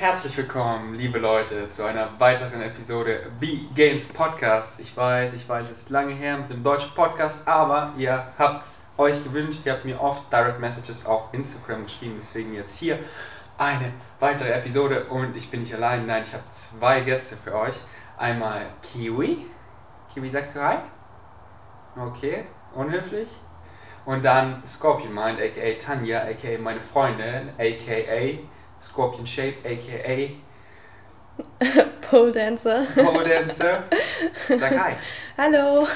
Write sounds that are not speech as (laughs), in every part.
Herzlich willkommen, liebe Leute, zu einer weiteren Episode Be Games Podcast. Ich weiß, ich weiß, es ist lange her mit dem deutschen Podcast, aber ihr habt es euch gewünscht. Ihr habt mir oft Direct Messages auf Instagram geschrieben, deswegen jetzt hier eine weitere Episode und ich bin nicht allein. Nein, ich habe zwei Gäste für euch. Einmal Kiwi. Kiwi, sagst du Hi? Okay, unhöflich. Und dann Scorpion Mind, aka Tanja, aka meine Freundin, aka Scorpion Shape, aka (laughs) Pole Dancer. Pole Dancer. (laughs) Sag hi. Hallo.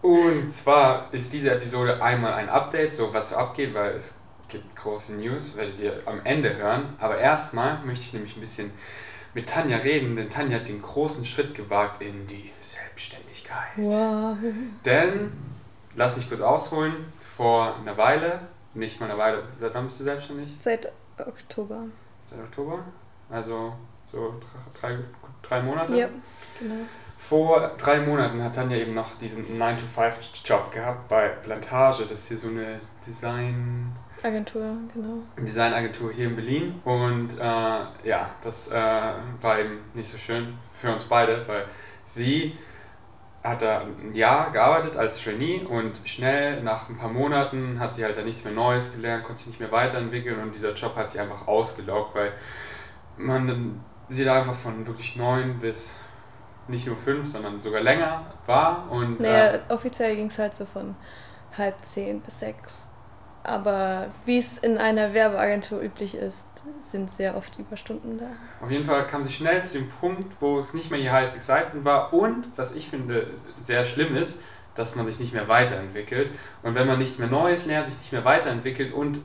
Und zwar ist diese Episode einmal ein Update, so was so abgeht, weil es gibt große News, werdet ihr am Ende hören. Aber erstmal möchte ich nämlich ein bisschen mit Tanja reden, denn Tanja hat den großen Schritt gewagt in die Selbstständigkeit. Wow. Denn, lass mich kurz ausholen, vor einer Weile, nicht mal eine Weile, seit wann bist du selbstständig? Seit Oktober. Seit Oktober? Also so drei, drei Monate? Ja, genau. Vor drei Monaten hat Tanja eben noch diesen 9-to-5-Job gehabt bei Plantage. Das ist hier so eine Design... Agentur, genau. Designagentur hier in Berlin. Und äh, ja, das äh, war eben nicht so schön für uns beide, weil sie hat da ein Jahr gearbeitet als Trainee und schnell nach ein paar Monaten hat sie halt da nichts mehr Neues gelernt, konnte sich nicht mehr weiterentwickeln und dieser Job hat sie einfach ausgelaugt, weil man sie da einfach von wirklich neun bis nicht nur fünf, sondern sogar länger war. Und, naja, äh, offiziell ging es halt so von halb zehn bis sechs. Aber wie es in einer Werbeagentur üblich ist, sind sehr oft Überstunden da. Auf jeden Fall kam sie schnell zu dem Punkt, wo es nicht mehr ihr heißes Excitement war und, was ich finde sehr schlimm ist, dass man sich nicht mehr weiterentwickelt. Und wenn man nichts mehr Neues lernt, sich nicht mehr weiterentwickelt und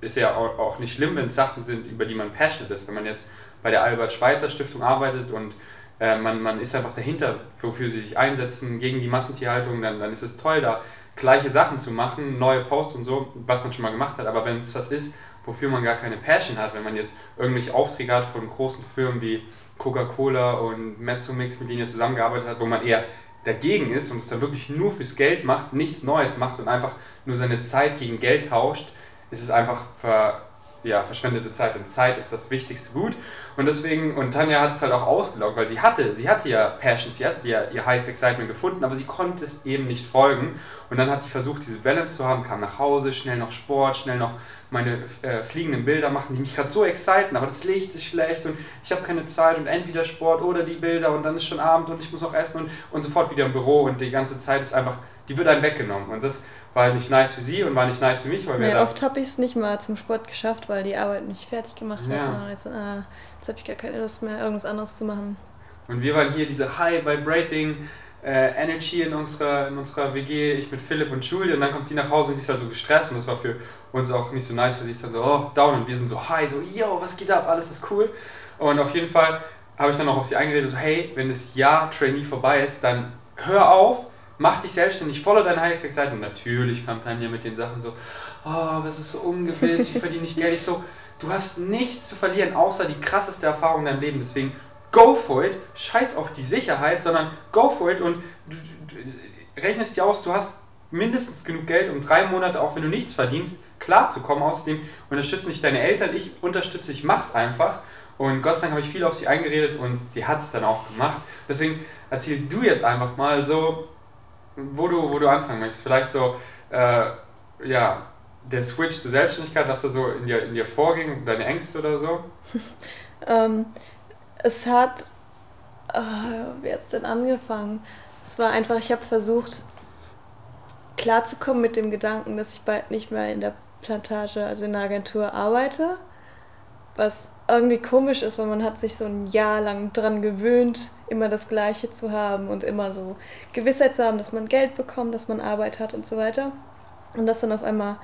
ist ja auch nicht schlimm, wenn es Sachen sind, über die man passionate ist. Wenn man jetzt bei der Albert-Schweitzer Stiftung arbeitet und äh, man, man ist einfach dahinter, wofür sie sich einsetzen, gegen die Massentierhaltung, dann, dann ist es toll, da gleiche Sachen zu machen, neue Posts und so, was man schon mal gemacht hat. Aber wenn es was ist, wofür man gar keine Passion hat, wenn man jetzt irgendwelche Aufträge hat von großen Firmen wie Coca-Cola und Mezzomix, mit denen ihr zusammengearbeitet habt, wo man eher dagegen ist und es dann wirklich nur fürs Geld macht, nichts Neues macht und einfach nur seine Zeit gegen Geld tauscht, ist es einfach ver, ja, verschwendete Zeit. Und Zeit ist das wichtigste Gut. Und deswegen, und Tanja hat es halt auch ausgelaugt, weil sie hatte, sie hatte ja Passion, sie hatte ja ihr Highest Excitement gefunden, aber sie konnte es eben nicht folgen. Und dann hat sie versucht, diese Balance zu haben, kam nach Hause, schnell noch Sport, schnell noch meine äh, fliegenden Bilder machen, die mich gerade so exciten, aber das Licht ist schlecht und ich habe keine Zeit und entweder Sport oder die Bilder und dann ist schon Abend und ich muss noch essen und, und sofort wieder im Büro und die ganze Zeit ist einfach, die wird einem weggenommen. Und das war halt nicht nice für sie und war nicht nice für mich. Weil wir oft habe ich es nicht mal zum Sport geschafft, weil die Arbeit nicht fertig gemacht hat. Ja. Und so, ah, jetzt habe ich gar keine Lust mehr, irgendwas anderes zu machen. Und wir waren hier diese High Vibrating äh, Energy in unserer, in unserer WG, ich mit Philipp und Julie und dann kommt sie nach Hause und sie ist halt so gestresst und das war für uns auch nicht so nice, weil sie ist dann so, oh, down und wir sind so high, so, yo, was geht ab, alles ist cool. Und auf jeden Fall habe ich dann auch auf sie eingeredet, so, hey, wenn das Jahr Trainee vorbei ist, dann hör auf, mach dich selbstständig, follow dein highest excitement. Natürlich kam Tanja mit den Sachen so, oh, das ist so ungewiss, ich verdiene nicht Geld. Ich so, du hast nichts zu verlieren, außer die krasseste Erfahrung in deinem Leben. Deswegen go for it, scheiß auf die Sicherheit, sondern go for it und du, du rechnest dir aus, du hast mindestens genug Geld, um drei Monate, auch wenn du nichts verdienst, klarzukommen. Außerdem unterstützen dich deine Eltern, ich unterstütze, ich mach's einfach. Und Gott sei Dank habe ich viel auf sie eingeredet und sie hat es dann auch gemacht. Deswegen erzähl du jetzt einfach mal so, wo du, wo du anfangen möchtest. Vielleicht so, äh, ja, der Switch zur Selbstständigkeit, was da so in dir, in dir vorging, deine Ängste oder so? (laughs) ähm, es hat, äh, wie hat es denn angefangen? Es war einfach, ich habe versucht, klarzukommen mit dem Gedanken, dass ich bald nicht mehr in der Plantage, also in der Agentur arbeite. Was irgendwie komisch ist, weil man hat sich so ein Jahr lang dran gewöhnt, immer das Gleiche zu haben und immer so Gewissheit zu haben, dass man Geld bekommt, dass man Arbeit hat und so weiter. Und das dann auf einmal,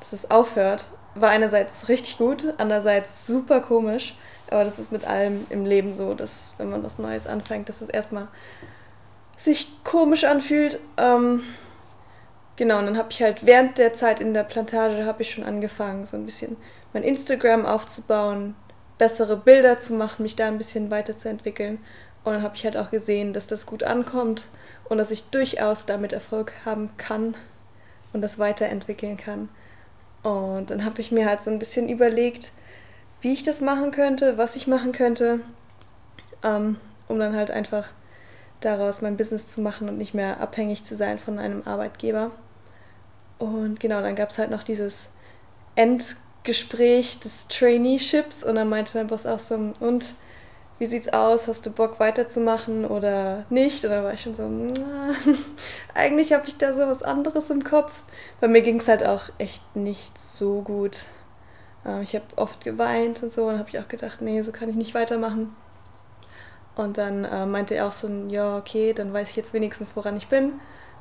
dass es aufhört, war einerseits richtig gut, andererseits super komisch. Aber das ist mit allem im Leben so, dass wenn man was Neues anfängt, dass es erstmal sich komisch anfühlt. Ähm, genau, und dann habe ich halt während der Zeit in der Plantage habe ich schon angefangen, so ein bisschen mein Instagram aufzubauen, bessere Bilder zu machen, mich da ein bisschen weiterzuentwickeln. Und dann habe ich halt auch gesehen, dass das gut ankommt und dass ich durchaus damit Erfolg haben kann und das weiterentwickeln kann. Und dann habe ich mir halt so ein bisschen überlegt, wie ich das machen könnte, was ich machen könnte, ähm, um dann halt einfach daraus mein Business zu machen und nicht mehr abhängig zu sein von einem Arbeitgeber. Und genau, dann gab es halt noch dieses Endgespräch des Traineeships und dann meinte mein Boss auch so, und wie sieht's aus? Hast du Bock weiterzumachen oder nicht? Und dann war ich schon so, (laughs) eigentlich habe ich da so was anderes im Kopf. Bei mir ging es halt auch echt nicht so gut. Ähm, ich habe oft geweint und so und habe ich auch gedacht, nee, so kann ich nicht weitermachen. Und dann äh, meinte er auch so, ja, okay, dann weiß ich jetzt wenigstens, woran ich bin.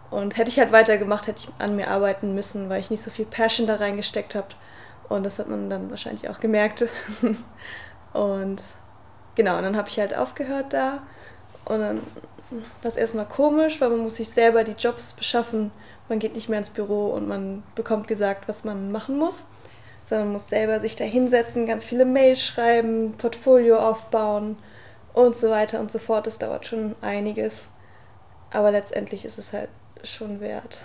Und hätte ich halt weitergemacht, hätte ich an mir arbeiten müssen, weil ich nicht so viel Passion da reingesteckt habe. Und das hat man dann wahrscheinlich auch gemerkt. (laughs) und genau, und dann habe ich halt aufgehört da. Und dann war es erstmal komisch, weil man muss sich selber die Jobs beschaffen. Man geht nicht mehr ins Büro und man bekommt gesagt, was man machen muss, sondern man muss selber sich da hinsetzen, ganz viele Mails schreiben, Portfolio aufbauen und so weiter und so fort. Das dauert schon einiges. Aber letztendlich ist es halt schon wert,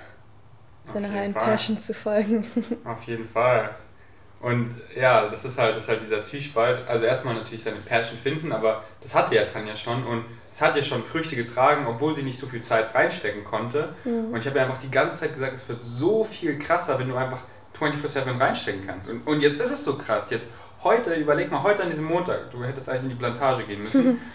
seiner heilen Passion zu folgen. (laughs) Auf jeden Fall. Und ja, das ist halt, das ist halt dieser Zwiespalt. Also erstmal natürlich seine Passion finden, aber das hatte ja Tanja schon und es hat ja schon Früchte getragen, obwohl sie nicht so viel Zeit reinstecken konnte. Mhm. Und ich habe ja einfach die ganze Zeit gesagt, es wird so viel krasser, wenn du einfach 24-7 reinstecken kannst. Und, und jetzt ist es so krass. Jetzt heute, überleg mal, heute an diesem Montag, du hättest eigentlich in die Plantage gehen müssen. (laughs)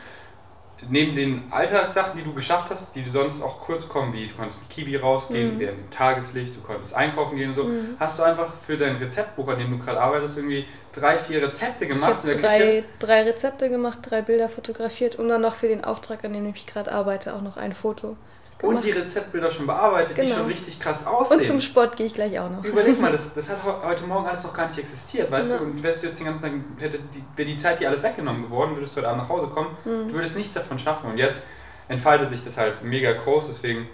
neben den Alltagssachen, die du geschafft hast, die sonst auch kurz kommen, wie du konntest mit Kiwi rausgehen, mhm. während dem Tageslicht, du konntest einkaufen gehen und so, mhm. hast du einfach für dein Rezeptbuch, an dem du gerade arbeitest, irgendwie drei, vier Rezepte gemacht ich in der drei, Küche? Drei Rezepte gemacht, drei Bilder fotografiert und dann noch für den Auftrag, an dem ich gerade arbeite, auch noch ein Foto. Und die Rezeptbilder schon bearbeitet, genau. die schon richtig krass aussehen. Und zum Sport gehe ich gleich auch noch. Überleg mal, das, (laughs) das hat heute Morgen alles noch gar nicht existiert, weißt ja. du? Und wärst du jetzt den ganzen Tag, hätte die, wäre die Zeit hier alles weggenommen geworden, würdest du heute Abend nach Hause kommen, mhm. du würdest nichts davon schaffen. Und jetzt entfaltet sich das halt mega groß, deswegen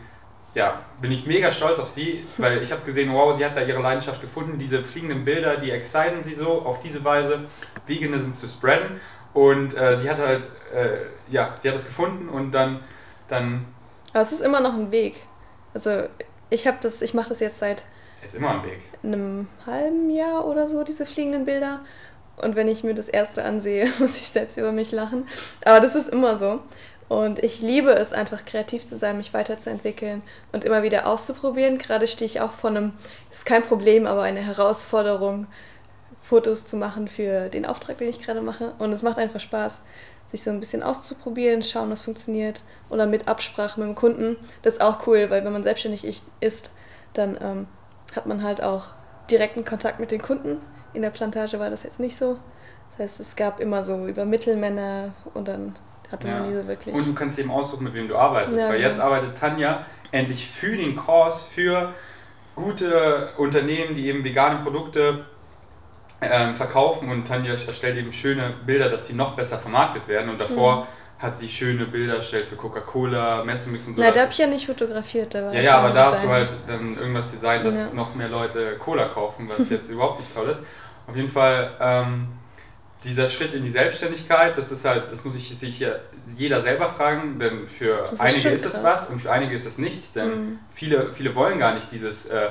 ja, bin ich mega stolz auf sie, weil ich habe gesehen, wow, sie hat da ihre Leidenschaft gefunden. Diese fliegenden Bilder, die exciten sie so, auf diese Weise Veganism zu spreaden. Und äh, sie hat halt, äh, ja, sie hat es gefunden und dann, dann aber es ist immer noch ein Weg. Also ich habe das, ich mache das jetzt seit ist immer ein Weg. einem halben Jahr oder so, diese fliegenden Bilder. Und wenn ich mir das erste ansehe, (laughs) muss ich selbst über mich lachen. Aber das ist immer so. Und ich liebe es einfach, kreativ zu sein, mich weiterzuentwickeln und immer wieder auszuprobieren. Gerade stehe ich auch vor einem, ist kein Problem, aber eine Herausforderung, Fotos zu machen für den Auftrag, den ich gerade mache. Und es macht einfach Spaß sich so ein bisschen auszuprobieren, schauen, was funktioniert oder mit Absprache mit dem Kunden. Das ist auch cool, weil wenn man selbstständig ist, dann ähm, hat man halt auch direkten Kontakt mit den Kunden. In der Plantage war das jetzt nicht so. Das heißt, es gab immer so über Mittelmänner und dann hatte ja. man diese wirklich. Und du kannst eben aussuchen, mit wem du arbeitest. Ja, weil jetzt ja. arbeitet Tanja endlich für den Kurs, für gute Unternehmen, die eben vegane Produkte ähm, verkaufen und Tanja erstellt eben schöne Bilder, dass sie noch besser vermarktet werden und davor mhm. hat sie schöne Bilder erstellt für Coca-Cola, Mezzomix und so. Na, da habe ich ja nicht fotografiert. Da war ja, ja, aber da hast du halt dann irgendwas designt, dass ja. noch mehr Leute Cola kaufen, was (laughs) jetzt überhaupt nicht toll ist. Auf jeden Fall ähm, dieser Schritt in die Selbstständigkeit, das ist halt, das muss ich sich hier jeder selber fragen, denn für ist einige ist es was und für einige ist es nichts, denn mhm. viele, viele wollen gar nicht dieses äh,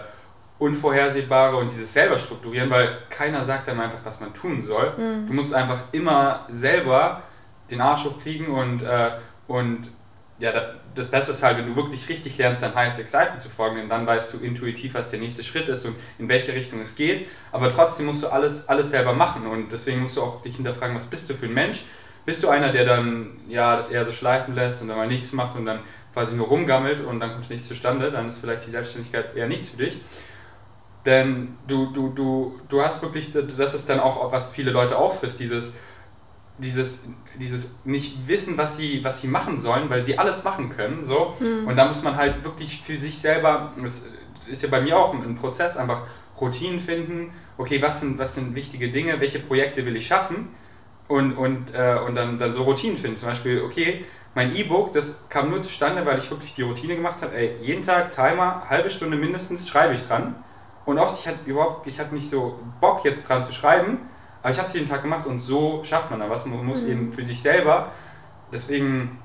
Unvorhersehbare und dieses selber strukturieren, weil keiner sagt dann einfach, was man tun soll. Mhm. Du musst einfach immer selber den Arsch hochkriegen und, äh, und ja, das Beste ist halt, wenn du wirklich richtig lernst, dein Highest Excitement zu folgen, denn dann weißt du intuitiv, was der nächste Schritt ist und in welche Richtung es geht. Aber trotzdem musst du alles, alles selber machen und deswegen musst du auch dich hinterfragen, was bist du für ein Mensch? Bist du einer, der dann ja das eher so schleifen lässt und dann mal nichts macht und dann quasi nur rumgammelt und dann kommt nichts zustande, dann ist vielleicht die Selbstständigkeit eher nichts für dich. Denn du, du, du, du hast wirklich, das ist dann auch, was viele Leute auffrisst, dieses, dieses, dieses nicht wissen, was sie, was sie machen sollen, weil sie alles machen können. So. Mhm. Und da muss man halt wirklich für sich selber, das ist ja bei mir auch ein Prozess, einfach Routinen finden, okay, was sind, was sind wichtige Dinge, welche Projekte will ich schaffen und, und, äh, und dann, dann so Routinen finden. Zum Beispiel, okay, mein E-Book, das kam nur zustande, weil ich wirklich die Routine gemacht habe, ey, jeden Tag Timer, halbe Stunde mindestens schreibe ich dran und oft, ich hatte überhaupt, ich hatte nicht so Bock jetzt dran zu schreiben, aber ich habe es jeden Tag gemacht und so schafft man da was. Man muss mhm. eben für sich selber, deswegen...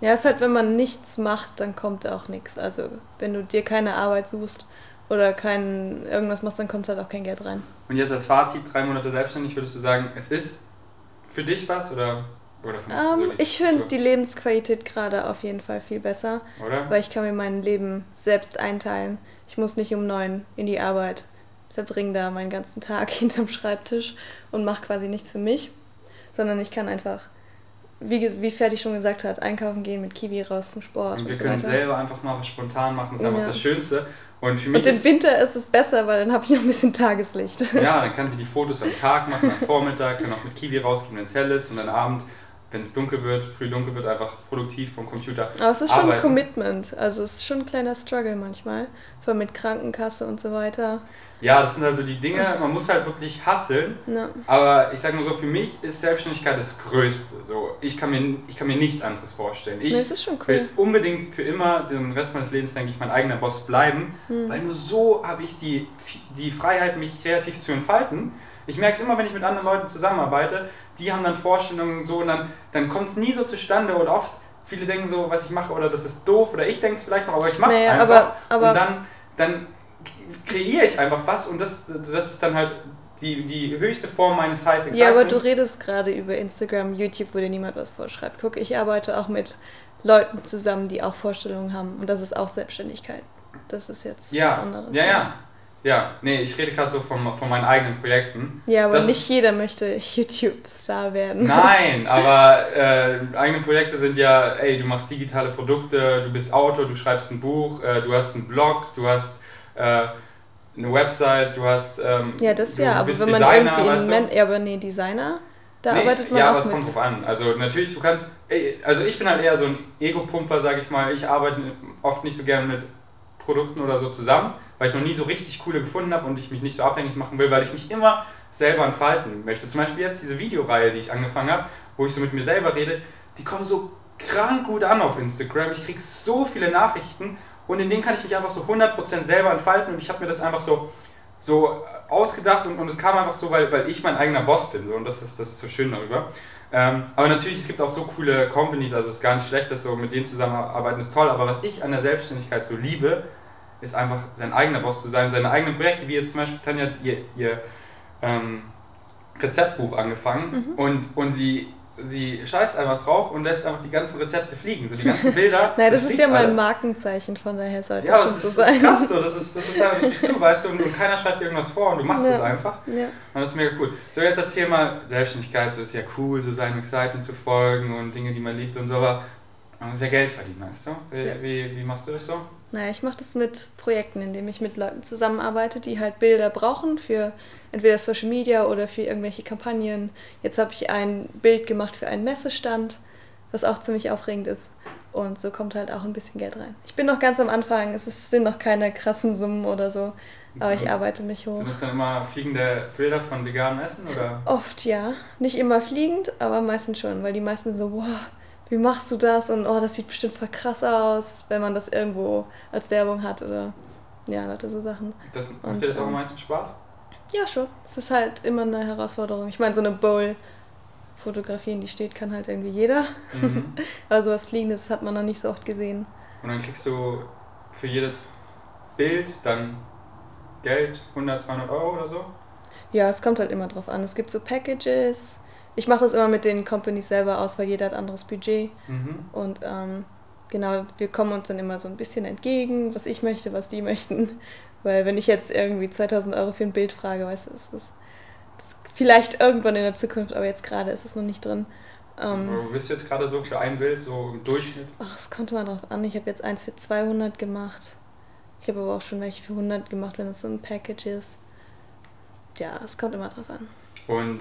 Ja, es ist halt, wenn man nichts macht, dann kommt auch nichts. Also wenn du dir keine Arbeit suchst oder kein irgendwas machst, dann kommt halt auch kein Geld rein. Und jetzt als Fazit, drei Monate selbstständig, würdest du sagen, es ist für dich was oder, oder um, so Ich finde die Lebensqualität gerade auf jeden Fall viel besser. Oder? Weil ich kann mir mein Leben selbst einteilen. Ich muss nicht um neun in die Arbeit, verbringe da meinen ganzen Tag (laughs) hinterm Schreibtisch und mache quasi nichts für mich, sondern ich kann einfach wie, wie Ferdi schon gesagt hat, einkaufen gehen mit Kiwi raus zum Sport. Und wir und so können weiter. selber einfach mal was spontan machen, das ist ja. einfach das Schönste. Und, für mich und im Winter ist es besser, weil dann habe ich noch ein bisschen Tageslicht. (laughs) Ja, dann kann sie die Fotos am Tag machen, am Vormittag, kann auch mit Kiwi rausgehen, wenn es hell ist und dann Abend, wenn es dunkel wird, früh dunkel wird, einfach produktiv vom Computer. Aber es ist arbeiten. schon ein Commitment, also es ist schon ein kleiner Struggle manchmal, vor mit Krankenkasse und so weiter. Ja, das sind also die Dinge, man muss halt wirklich hasseln. Ja. Aber ich sage nur so, für mich ist Selbstständigkeit das Größte. So, ich, kann mir, ich kann mir nichts anderes vorstellen. Ich cool. will unbedingt für immer den Rest meines Lebens, denke ich, mein eigener Boss bleiben, hm. weil nur so habe ich die, die Freiheit, mich kreativ zu entfalten. Ich merke es immer, wenn ich mit anderen Leuten zusammenarbeite, die haben dann Vorstellungen und so und dann, dann kommt es nie so zustande und oft viele denken so, was ich mache oder das ist doof oder ich denke es vielleicht noch, aber ich mache es naja, einfach. Aber, aber und dann, dann kreiere ich einfach was und das, das ist dann halt die, die höchste Form meines High Excitement. Ja, aber du redest gerade über Instagram, YouTube, wo dir niemand was vorschreibt. Guck, ich arbeite auch mit Leuten zusammen, die auch Vorstellungen haben und das ist auch Selbstständigkeit. Das ist jetzt ja, was anderes. Ja, ja. Ja, nee, ich rede gerade so von, von meinen eigenen Projekten. Ja, aber das nicht jeder möchte (laughs) YouTube-Star werden. Nein, (laughs) aber äh, eigene Projekte sind ja, ey, du machst digitale Produkte, du bist Autor, du schreibst ein Buch, äh, du hast einen Blog, du hast äh, eine Website, du hast. Ähm, ja, das du, ja, aber wenn man Designer, irgendwie weißt du? ja, aber nee, Designer, da nee, arbeitet man Ja, aber es kommt drauf an. Also natürlich, du kannst. Also ich bin halt eher so ein Ego-Pumper, sag ich mal. Ich arbeite oft nicht so gerne mit Produkten oder so zusammen, weil ich noch nie so richtig coole gefunden habe und ich mich nicht so abhängig machen will, weil ich mich immer selber entfalten möchte. Zum Beispiel jetzt diese Videoreihe, die ich angefangen habe, wo ich so mit mir selber rede, die kommen so krank gut an auf Instagram. Ich kriege so viele Nachrichten und in denen kann ich mich einfach so 100% selber entfalten und ich habe mir das einfach so, so ausgedacht und, und es kam einfach so, weil, weil ich mein eigener Boss bin so, und das ist, das ist so schön darüber. Ähm, aber natürlich, es gibt auch so coole Companies, also es ist gar nicht schlecht, dass so mit denen zusammenarbeiten ist toll, aber was ich an der Selbstständigkeit so liebe, ist einfach sein eigener Boss zu sein, seine eigenen Projekte, wie jetzt zum Beispiel Tanja ihr, ihr ähm, Rezeptbuch angefangen mhm. und, und sie sie scheißt einfach drauf und lässt einfach die ganzen Rezepte fliegen, so die ganzen (laughs) Bilder. Nein, das, das ist ja mal ein Markenzeichen, von daher sollte ja, das ist, so sein. Ja, das ist krass so, das ist, das ist einfach, das bist du, weißt du, und, und keiner schreibt dir irgendwas vor und du machst es ja. einfach. Ja. Und das ist mega cool. So, jetzt erzähl mal, Selbstständigkeit, so ist ja cool, so seinem Excitement zu folgen und Dinge, die man liebt und so, aber man muss ja Geld verdienen, weißt du? Wie, wie, wie machst du das so? Naja, ich mache das mit Projekten, indem ich mit Leuten zusammenarbeite, die halt Bilder brauchen für entweder Social Media oder für irgendwelche Kampagnen. Jetzt habe ich ein Bild gemacht für einen Messestand, was auch ziemlich aufregend ist. Und so kommt halt auch ein bisschen Geld rein. Ich bin noch ganz am Anfang, es sind noch keine krassen Summen oder so, aber ich arbeite mich hoch. Sind das dann immer fliegende Bilder von veganem Essen? Oder? Oft ja. Nicht immer fliegend, aber meistens schon, weil die meisten so, wow, wie machst du das? Und oh, das sieht bestimmt voll krass aus, wenn man das irgendwo als Werbung hat oder ja, Leute, so Sachen. Das, macht und, dir das auch am meisten Spaß? Ja, schon. Es ist halt immer eine Herausforderung. Ich meine, so eine Bowl fotografieren, die steht, kann halt irgendwie jeder. Mhm. (laughs) Aber sowas Fliegendes hat man noch nicht so oft gesehen. Und dann kriegst du für jedes Bild dann Geld, 100, 200 Euro oder so? Ja, es kommt halt immer drauf an. Es gibt so Packages. Ich mache das immer mit den Companies selber aus, weil jeder hat anderes Budget. Mhm. Und ähm, genau, wir kommen uns dann immer so ein bisschen entgegen, was ich möchte, was die möchten. (laughs) Weil wenn ich jetzt irgendwie 2000 Euro für ein Bild frage, weißt du, ist das, das vielleicht irgendwann in der Zukunft, aber jetzt gerade ist es noch nicht drin. Ähm, Wo bist du jetzt gerade so für ein Bild, so im Durchschnitt? Ach, es kommt mal drauf an. Ich habe jetzt eins für 200 gemacht. Ich habe aber auch schon welche für 100 gemacht, wenn es so ein Package ist. Ja, es kommt immer drauf an. Und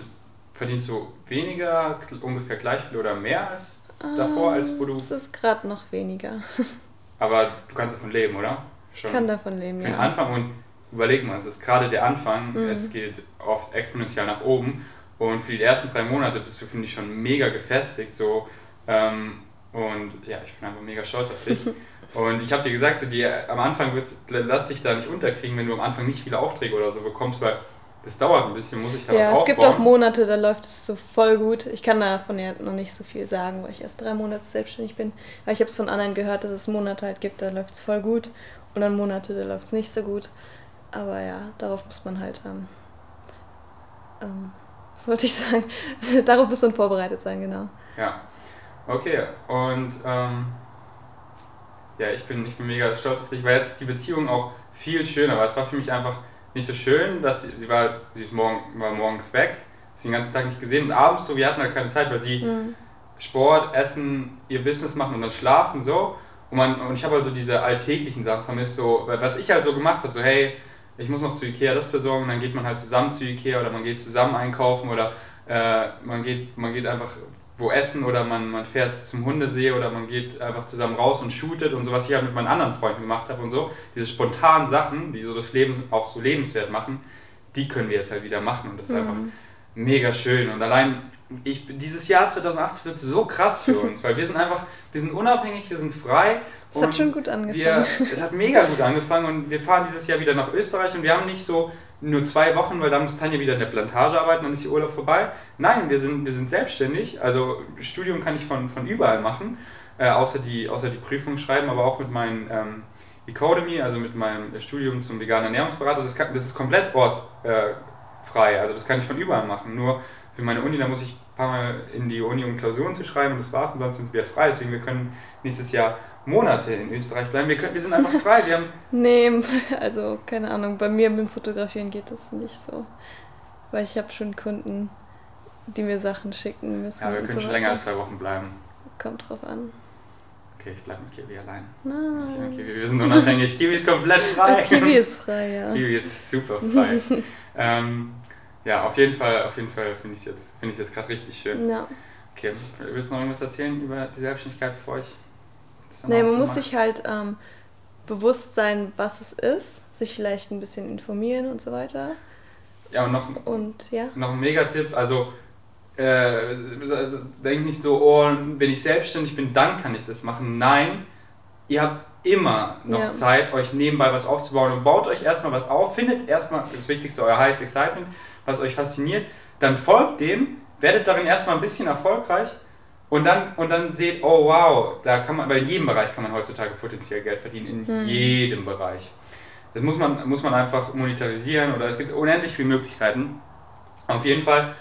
verdienst du weniger, ungefähr gleich viel oder mehr als davor, als wo du... Es ist gerade noch weniger. (laughs) aber du kannst davon leben, oder? schon. Kann davon leben, für ja. den Anfang und überleg mal, es ist gerade der Anfang, mhm. es geht oft exponentiell nach oben und für die ersten drei Monate bist du, finde ich, schon mega gefestigt so ähm, und ja, ich bin einfach mega stolz auf dich. (laughs) und ich habe dir gesagt, so die, am Anfang wird's, lass dich da nicht unterkriegen, wenn du am Anfang nicht viele Aufträge oder so bekommst, weil das dauert ein bisschen, muss ich da ja, was aufbauen. Ja, es gibt auch Monate, da läuft es so voll gut. Ich kann davon ja noch nicht so viel sagen, weil ich erst drei Monate selbstständig bin. Aber ich habe es von anderen gehört, dass es Monate halt gibt, da läuft es voll gut und dann Monate, da läuft es nicht so gut. Aber ja, darauf muss man halt ähm, ähm, was wollte ich (laughs) sagen? Darauf bist du vorbereitet sein, genau. Ja. Okay, und ähm, ja, ich bin, ich bin mega stolz auf dich, weil jetzt ist die Beziehung auch viel schöner, weil es war für mich einfach nicht so schön, dass sie, sie war, sie ist morgen, war morgens weg, sie den ganzen Tag nicht gesehen und abends so, wir hatten halt keine Zeit, weil sie mhm. Sport, Essen, ihr Business machen und dann schlafen so. Und, man, und ich habe also diese alltäglichen Sachen vermisst, so, was ich halt so gemacht habe, so hey, ich muss noch zu Ikea das besorgen, dann geht man halt zusammen zu Ikea oder man geht zusammen einkaufen oder äh, man, geht, man geht einfach wo essen oder man, man fährt zum Hundesee oder man geht einfach zusammen raus und shootet und so, was ich halt mit meinen anderen Freunden gemacht habe und so. Diese spontanen Sachen, die so das Leben auch so lebenswert machen, die können wir jetzt halt wieder machen und das ist mhm. einfach mega schön. Und allein ich, dieses Jahr 2018 wird so krass für (laughs) uns, weil wir sind einfach, wir sind unabhängig, wir sind frei. Es hat schon gut angefangen. Wir, es hat mega gut angefangen und wir fahren dieses Jahr wieder nach Österreich und wir haben nicht so nur zwei Wochen, weil da muss Tanja wieder in der Plantage arbeiten, dann ist die Urlaub vorbei. Nein, wir sind, wir sind selbstständig, also Studium kann ich von, von überall machen, äh, außer, die, außer die Prüfung schreiben, aber auch mit meinem ähm, Ecodemy, also mit meinem Studium zum veganen Ernährungsberater, das, kann, das ist komplett ortsfrei, also das kann ich von überall machen. Nur für meine Uni, da muss ich ein paar Mal in die Uni, um Klausuren zu schreiben und das war's und sonst sind wir frei, deswegen wir können nächstes Jahr Monate in Österreich bleiben. Wir, können, wir sind einfach frei. Wir haben (laughs) nee, also keine Ahnung, bei mir mit dem Fotografieren geht das nicht so. Weil ich habe schon Kunden, die mir Sachen schicken müssen. Ja, wir können so schon länger als zwei Wochen bleiben. Kommt drauf an. Okay, ich bleibe mit Kiwi allein. Nein. Kiwi, wir sind unabhängig. Kiwi ist komplett frei. (laughs) Kiwi ist frei, ja. Kiwi ist super frei. (laughs) ähm, ja, auf jeden Fall, auf jeden Fall finde ich es jetzt, find jetzt gerade richtig schön. Ja. Okay, willst du noch irgendwas erzählen über die Selbstständigkeit für euch? Nee, man muss sich halt ähm, bewusst sein, was es ist, sich vielleicht ein bisschen informieren und so weiter. Ja, und noch, und, ja. noch ein Megatipp, also äh, denkt nicht so, oh, wenn ich selbstständig bin, dann kann ich das machen. Nein, ihr habt immer noch ja. Zeit, euch nebenbei was aufzubauen und baut euch erstmal was auf, findet erstmal das Wichtigste, euer Highest Excitement, was euch fasziniert, dann folgt dem, werdet darin erstmal ein bisschen erfolgreich und dann, und dann seht, oh wow, da kann man, weil in jedem Bereich kann man heutzutage potenziell Geld verdienen, in hm. jedem Bereich. Das muss man, muss man einfach monetarisieren oder es gibt unendlich viele Möglichkeiten. Auf jeden Fall,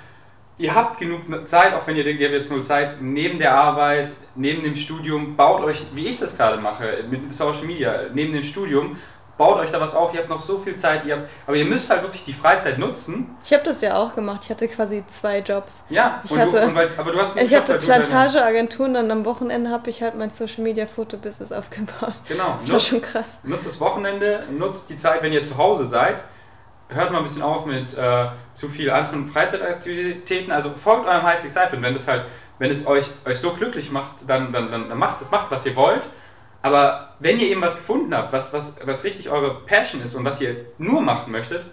ihr habt genug Zeit, auch wenn ihr denkt, ihr habt jetzt nur Zeit, neben der Arbeit, neben dem Studium, baut euch, wie ich das gerade mache, mit Social Media, neben dem Studium, baut euch da was auf, ihr habt noch so viel Zeit, ihr habt, aber ihr müsst halt wirklich die Freizeit nutzen. Ich habe das ja auch gemacht, ich hatte quasi zwei Jobs. Ja, ich hatte, du, und weil, aber du hast Ich hatte Plantageagenturen, dann am Wochenende habe ich halt mein Social Media Fotobusiness aufgebaut. Genau. Das nutzt, war schon krass. Nutzt das Wochenende, nutzt die Zeit, wenn ihr zu Hause seid. Hört mal ein bisschen auf mit äh, zu viel anderen Freizeitaktivitäten. Also folgt eurem Highest Excitement. Wenn das halt, wenn es euch, euch so glücklich macht, dann, dann, dann, dann macht es, macht, was ihr wollt. Aber wenn ihr eben was gefunden habt, was, was, was richtig eure Passion ist und was ihr nur machen möchtet,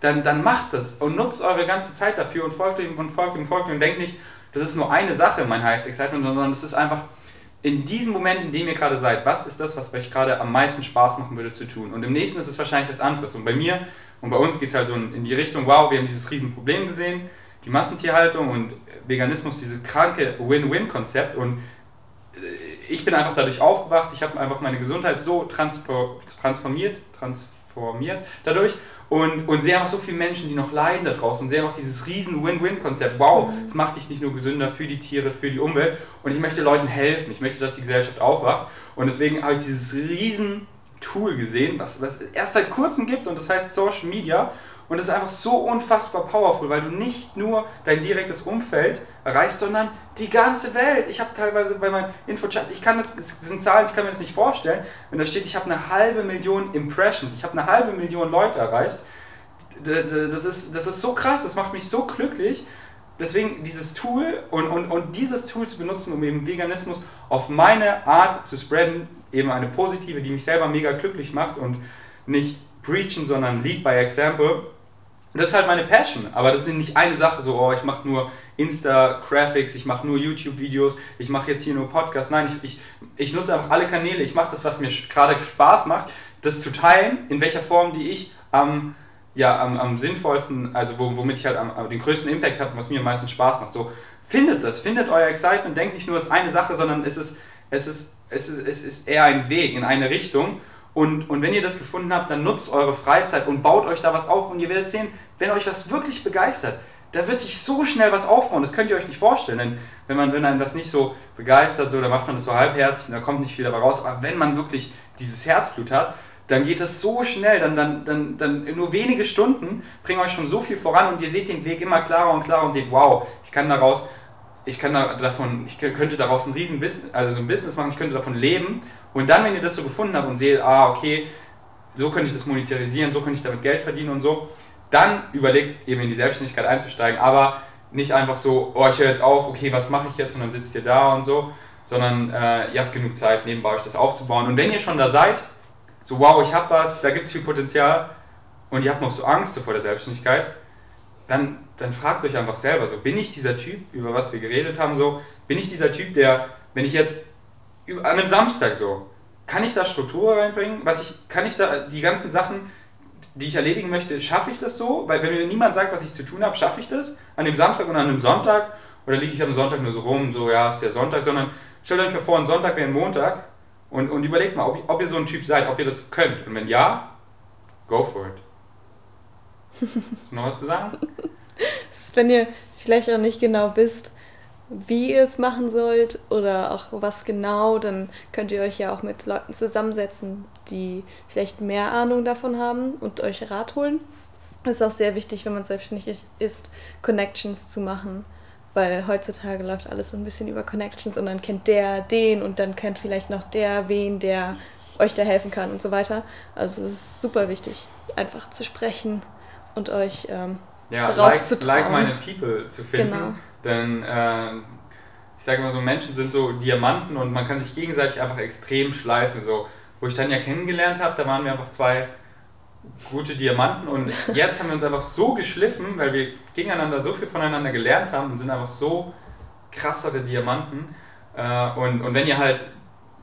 dann, dann macht das und nutzt eure ganze Zeit dafür und folgt ihm und folgt ihm und folgt ihm und denkt nicht, das ist nur eine Sache, mein Highest Excitement, sondern es ist einfach in diesem Moment, in dem ihr gerade seid, was ist das, was euch gerade am meisten Spaß machen würde zu tun? Und im nächsten ist es wahrscheinlich was anderes. Und bei mir und bei uns geht es halt so in die Richtung, wow, wir haben dieses Riesenproblem gesehen, die Massentierhaltung und Veganismus, dieses kranke Win-Win-Konzept und ich bin einfach dadurch aufgewacht, ich habe einfach meine Gesundheit so transformiert, transformiert dadurch und, und sehe einfach so viele Menschen, die noch leiden da draußen und sehe einfach dieses riesen Win-Win-Konzept. Wow, es mhm. macht dich nicht nur gesünder für die Tiere, für die Umwelt und ich möchte Leuten helfen, ich möchte, dass die Gesellschaft aufwacht und deswegen habe ich dieses riesen Tool gesehen, was es erst seit kurzem gibt und das heißt Social Media und das ist einfach so unfassbar powerful, weil du nicht nur dein direktes Umfeld erreichst, sondern die ganze Welt. Ich habe teilweise bei meinen Infochat, ich kann das, das sind Zahlen, ich kann mir das nicht vorstellen, wenn da steht, ich habe eine halbe Million Impressions, ich habe eine halbe Million Leute erreicht. Das ist, das ist so krass, das macht mich so glücklich. Deswegen dieses Tool und, und, und dieses Tool zu benutzen, um eben Veganismus auf meine Art zu spreaden, eben eine positive, die mich selber mega glücklich macht und nicht preachen, sondern lead by example das ist halt meine Passion, aber das ist nicht eine Sache, so, oh, ich mache nur Insta-Graphics, ich mache nur YouTube-Videos, ich mache jetzt hier nur Podcasts. Nein, ich, ich, ich nutze einfach alle Kanäle, ich mache das, was mir gerade Spaß macht, das zu teilen, in welcher Form, die ich am, ja, am, am sinnvollsten, also womit ich halt am, den größten Impact habe was mir am meisten Spaß macht. So, findet das, findet euer Excitement, denkt nicht nur, es ist eine Sache, sondern es ist, es ist, es ist, es ist eher ein Weg in eine Richtung und, und wenn ihr das gefunden habt, dann nutzt eure Freizeit und baut euch da was auf und ihr werdet sehen, wenn euch was wirklich begeistert, da wird sich so schnell was aufbauen, das könnt ihr euch nicht vorstellen. Denn wenn man, wenn einem das nicht so begeistert, so, dann macht man das so halbherzig und da kommt nicht viel dabei raus. Aber wenn man wirklich dieses Herzblut hat, dann geht das so schnell, dann, dann, dann, dann nur wenige Stunden bringen euch schon so viel voran und ihr seht den Weg immer klarer und klarer und seht, wow, ich kann daraus, ich kann da, davon, ich könnte daraus ein riesen Business, also ein Business machen, ich könnte davon leben. Und dann, wenn ihr das so gefunden habt und seht, ah, okay, so könnte ich das monetarisieren, so könnte ich damit Geld verdienen und so, dann überlegt eben in die Selbstständigkeit einzusteigen, aber nicht einfach so, oh, ich höre jetzt auf, okay, was mache ich jetzt und dann sitzt ihr da und so, sondern äh, ihr habt genug Zeit, nebenbei euch das aufzubauen. Und wenn ihr schon da seid, so wow, ich habe was, da gibt es viel Potenzial und ihr habt noch so Angst vor der Selbstständigkeit, dann, dann fragt euch einfach selber so, bin ich dieser Typ, über was wir geredet haben, so, bin ich dieser Typ, der, wenn ich jetzt an einem Samstag so, kann ich da Struktur reinbringen? Was ich, kann ich da die ganzen Sachen, die ich erledigen möchte, schaffe ich das so? Weil wenn mir niemand sagt, was ich zu tun habe, schaffe ich das an dem Samstag und an einem Sonntag? Oder liege ich am Sonntag nur so rum, so ja, ist der Sonntag, sondern stellt euch mal vor, ein Sonntag wäre ein Montag und, und überlegt mal, ob, ob ihr so ein Typ seid, ob ihr das könnt. Und wenn ja, go for it. Hast du noch was zu sagen? (laughs) wenn ihr vielleicht auch nicht genau wisst, wie ihr es machen sollt oder auch was genau, dann könnt ihr euch ja auch mit Leuten zusammensetzen, die vielleicht mehr Ahnung davon haben und euch Rat holen. Es ist auch sehr wichtig, wenn man selbstständig ist, Connections zu machen weil heutzutage läuft alles so ein bisschen über Connections und dann kennt der den und dann kennt vielleicht noch der wen, der euch da helfen kann und so weiter. Also es ist super wichtig, einfach zu sprechen und euch ähm, ja, rauszutrauen. Like, like people zu finden. Genau. Denn äh, ich sage mal so, Menschen sind so Diamanten und man kann sich gegenseitig einfach extrem schleifen. So, wo ich Tanja kennengelernt habe, da waren wir einfach zwei gute Diamanten und (laughs) jetzt haben wir uns einfach so geschliffen, weil wir gegeneinander so viel voneinander gelernt haben und sind einfach so krassere Diamanten. Äh, und, und wenn ihr halt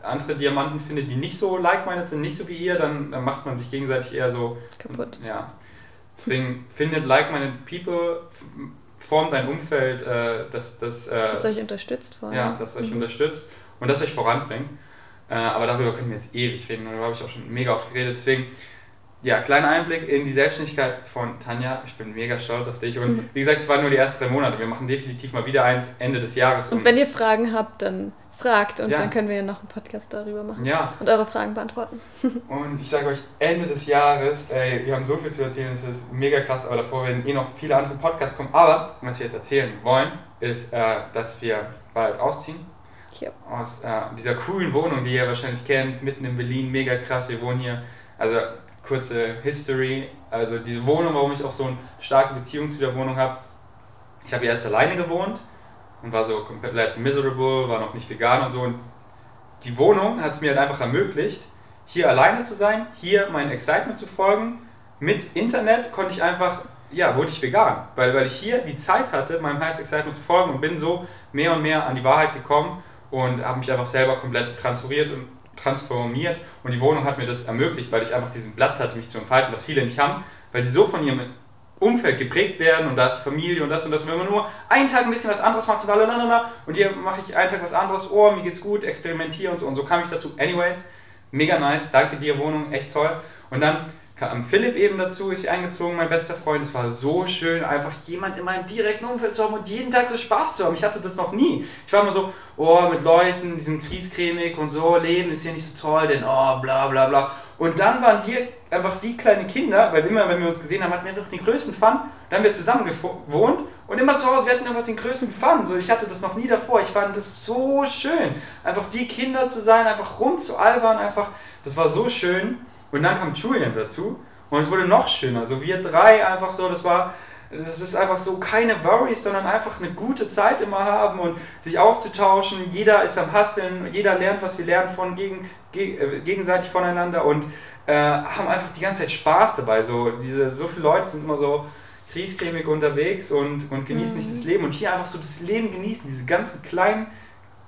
andere Diamanten findet, die nicht so like-minded sind, nicht so wie ihr, dann, dann macht man sich gegenseitig eher so kaputt. Ja. Deswegen findet like-minded people, formt ein Umfeld, äh, das, das, äh, das euch unterstützt vor allem. Ja, das euch mhm. unterstützt und das euch voranbringt. Äh, aber darüber können wir jetzt ewig reden und darüber habe ich auch schon mega oft geredet. Deswegen ja, kleiner Einblick in die Selbstständigkeit von Tanja. Ich bin mega stolz auf dich. Und mhm. wie gesagt, es waren nur die ersten drei Monate. Wir machen definitiv mal wieder eins Ende des Jahres. Und, wenn ihr Fragen habt, dann fragt und ja. dann können wir noch einen Podcast darüber machen. Ja. Und eure Fragen beantworten. (laughs) und ich sage euch, Ende des Jahres, ey, wir haben so viel zu erzählen, es ist mega krass, aber davor werden eh noch viele andere Podcasts kommen. Aber was wir jetzt erzählen wollen, ist, äh, dass wir bald ausziehen. Ja. Aus äh, dieser coolen Wohnung, die ihr wahrscheinlich kennt, mitten in Berlin, mega krass. Wir wohnen hier, also kurze History. Also diese Wohnung, warum ich auch so eine starke Beziehung zu der Wohnung habe. Ich habe erst alleine gewohnt und war so komplett miserable, war noch nicht vegan und so. Und die Wohnung hat es mir halt einfach ermöglicht, hier alleine zu sein, hier mein Excitement zu folgen. Mit Internet konnte ich einfach, ja, wurde ich vegan, weil, weil ich hier die Zeit hatte, meinem Highest Excitement zu folgen und bin so mehr und mehr an die Wahrheit gekommen und habe mich einfach selber komplett transferiert und transformiert und die Wohnung hat mir das ermöglicht, weil ich einfach diesen Platz hatte, mich zu entfalten, was viele nicht haben, weil sie so von ihrem Umfeld geprägt werden und da ist Familie und das und das. Und wenn man nur einen Tag ein bisschen was anderes macht, so lalalala, und hier mache ich einen Tag was anderes, oh, mir geht's gut, experimentiere und so. Und so kam ich dazu. Anyways, mega nice, danke dir, Wohnung, echt toll. Und dann kam Philipp eben dazu, ist hier eingezogen, mein bester Freund. Es war so schön, einfach jemand in meinem direkten Umfeld zu haben und jeden Tag so Spaß zu haben. Ich hatte das noch nie. Ich war immer so, oh, mit Leuten, die sind kriescremig und so, Leben ist ja nicht so toll, denn oh, bla bla bla. Und dann waren wir einfach wie kleine Kinder, weil immer, wenn wir uns gesehen haben, hatten wir einfach den größten Fun. Dann haben wir zusammen gewohnt und immer zu Hause, wir hatten einfach den größten Fun. So, ich hatte das noch nie davor. Ich fand das so schön. Einfach wie Kinder zu sein, einfach rumzualbern, einfach, das war so schön. Und dann kam Julian dazu und es wurde noch schöner. So wir drei einfach so, das war, das ist einfach so keine Worries, sondern einfach eine gute Zeit immer haben und sich auszutauschen. Jeder ist am Hasseln, jeder lernt, was wir lernen von gegen, äh, gegenseitig voneinander und äh, haben einfach die ganze Zeit Spaß dabei. So, diese, so viele Leute sind immer so kriescremig unterwegs und, und genießen mhm. nicht das Leben. Und hier einfach so das Leben genießen, diese ganzen kleinen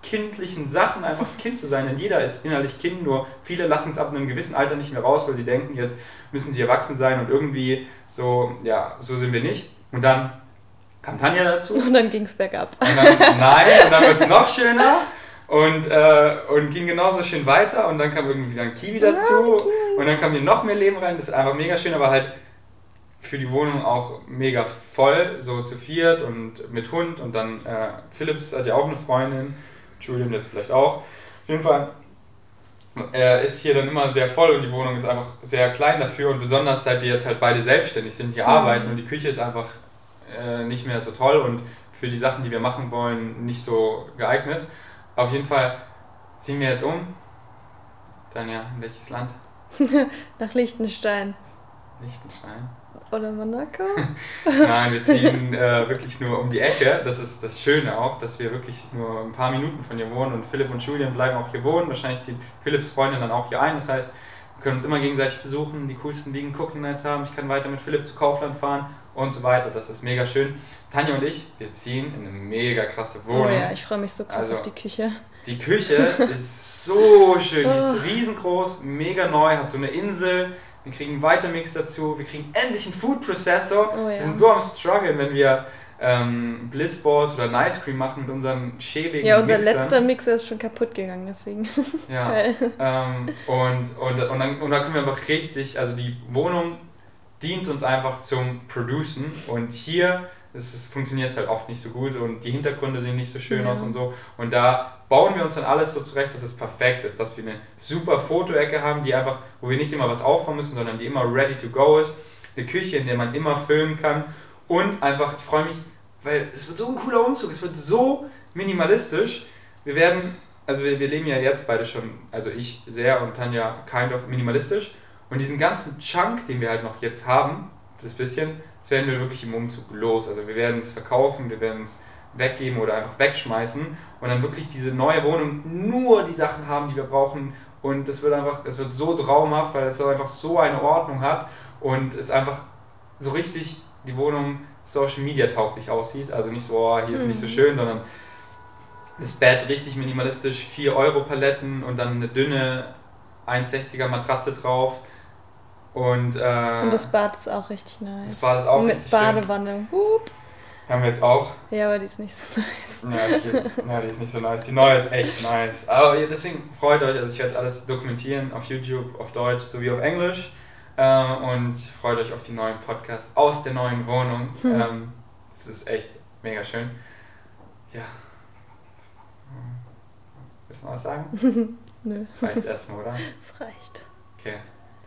kindlichen Sachen einfach Kind zu sein, denn jeder ist innerlich Kind, nur viele lassen es ab einem gewissen Alter nicht mehr raus, weil sie denken, jetzt müssen sie erwachsen sein und irgendwie so, ja, so sind wir nicht. Und dann kam Tanja dazu. Und dann ging es bergab. Und dann, nein, und dann wird es noch schöner und, äh, und ging genauso schön weiter und dann kam irgendwie ein Kiwi dazu ja, okay. und dann kam hier noch mehr Leben rein, das ist einfach mega schön, aber halt für die Wohnung auch mega voll, so zu viert und mit Hund und dann äh, Philips hat ja auch eine Freundin, Julian jetzt vielleicht auch. Auf jeden Fall äh, ist hier dann immer sehr voll und die Wohnung ist einfach sehr klein dafür und besonders seit wir jetzt halt beide selbstständig sind, hier mhm. arbeiten und die Küche ist einfach äh, nicht mehr so toll und für die Sachen, die wir machen wollen, nicht so geeignet. Auf jeden Fall ziehen wir jetzt um. Dann ja, in welches Land? (laughs) Nach Liechtenstein. Liechtenstein. Oder Monaco? (laughs) Nein, wir ziehen äh, wirklich nur um die Ecke. Das ist das Schöne auch, dass wir wirklich nur ein paar Minuten von hier wohnen und Philipp und Julian bleiben auch hier wohnen. Wahrscheinlich zieht Philipps Freundin dann auch hier ein. Das heißt, wir können uns immer gegenseitig besuchen, die coolsten Liegen Cooking Nights haben. Ich kann weiter mit Philipp zu Kaufland fahren und so weiter. Das ist mega schön. Tanja und ich, wir ziehen in eine mega krasse Wohnung. Oh ja, ich freue mich so krass also, auf die Küche. Die Küche (laughs) ist so schön, die ist oh. riesengroß, mega neu, hat so eine Insel wir kriegen einen Vitamix dazu, wir kriegen endlich einen Food Processor. Oh, ja. Wir sind so am struggeln, wenn wir ähm, Bliss Balls oder ein Ice Cream machen mit unseren schäbigen Ja, unser Mixern. letzter Mixer ist schon kaputt gegangen, deswegen. (laughs) Ja. ähm, und, und, und, dann, und da können wir einfach richtig, also die Wohnung dient uns einfach zum Producen und hier es, es funktioniert halt oft nicht so gut und die Hintergründe sehen nicht so schön ja. aus und so. Und da bauen wir uns dann alles so zurecht, dass es perfekt ist, dass wir eine super Fotoecke haben, die einfach, wo wir nicht immer was aufbauen müssen, sondern die immer ready to go ist. Eine Küche, in der man immer filmen kann und einfach, ich freue mich, weil es wird so ein cooler Umzug, es wird so minimalistisch. Wir werden, also wir, wir leben ja jetzt beide schon, also ich sehr und Tanja kind of minimalistisch und diesen ganzen Chunk, den wir halt noch jetzt haben, das bisschen, das werden wir wirklich im Umzug los. Also wir werden es verkaufen, wir werden es weggeben oder einfach wegschmeißen und dann wirklich diese neue Wohnung nur die Sachen haben, die wir brauchen. Und es wird einfach, es wird so traumhaft, weil es einfach so eine Ordnung hat und es einfach so richtig die Wohnung Social Media tauglich aussieht. Also nicht so, oh, hier ist nicht so mhm. schön, sondern das Bett richtig minimalistisch, 4 Euro Paletten und dann eine dünne 1,60er Matratze drauf und, äh, und das Bad ist auch richtig nice. Das Bad ist auch Mit richtig Badewanne. Hup. Haben wir jetzt auch. Ja, aber die ist nicht so (laughs) nice. Ja, geht, ja, die ist nicht so nice. Die neue ist echt nice. Aber deswegen freut euch, also ich werde alles dokumentieren auf YouTube, auf Deutsch sowie auf Englisch. Äh, und freut euch auf die neuen Podcasts aus der neuen Wohnung. Hm. Ähm, das ist echt mega schön. Ja. Willst du noch was sagen? (laughs) Nö. Reicht erstmal, oder? Es reicht. Okay.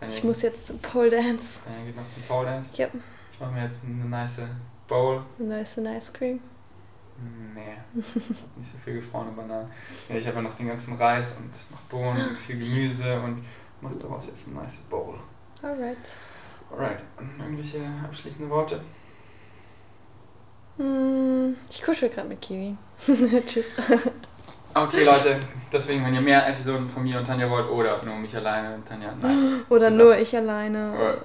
Dann ich muss jetzt zum Pole Dance. Dann geht noch zum Pole Dance? Ja. Ich mache mir jetzt eine nice Bowl. Eine nice Ice Cream. Nee, (laughs) nicht so viel gefrorene Bananen. Ja, ich habe ja noch den ganzen Reis und noch Bohnen und viel Gemüse und mache daraus jetzt eine nice Bowl. Alright. Alright. Und irgendwelche abschließende Worte? Hm, ich kuschel gerade mit Kiwi. (laughs) Tschüss. (laughs) Okay, Leute, deswegen, wenn ihr mehr Episoden von mir und Tanja wollt, oder nur mich alleine und Tanja, nein. (gasps) Oder nur ich alleine. Oder,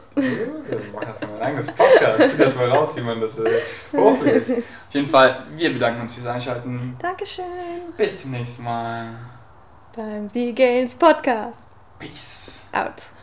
das mal ein eigenes Podcast. Ich das mal raus, wie man das äh, hochlädt. (laughs) Auf jeden Fall, wir bedanken uns fürs Einschalten. Dankeschön. Bis zum nächsten Mal. Beim V-Gains Podcast. Peace. Out.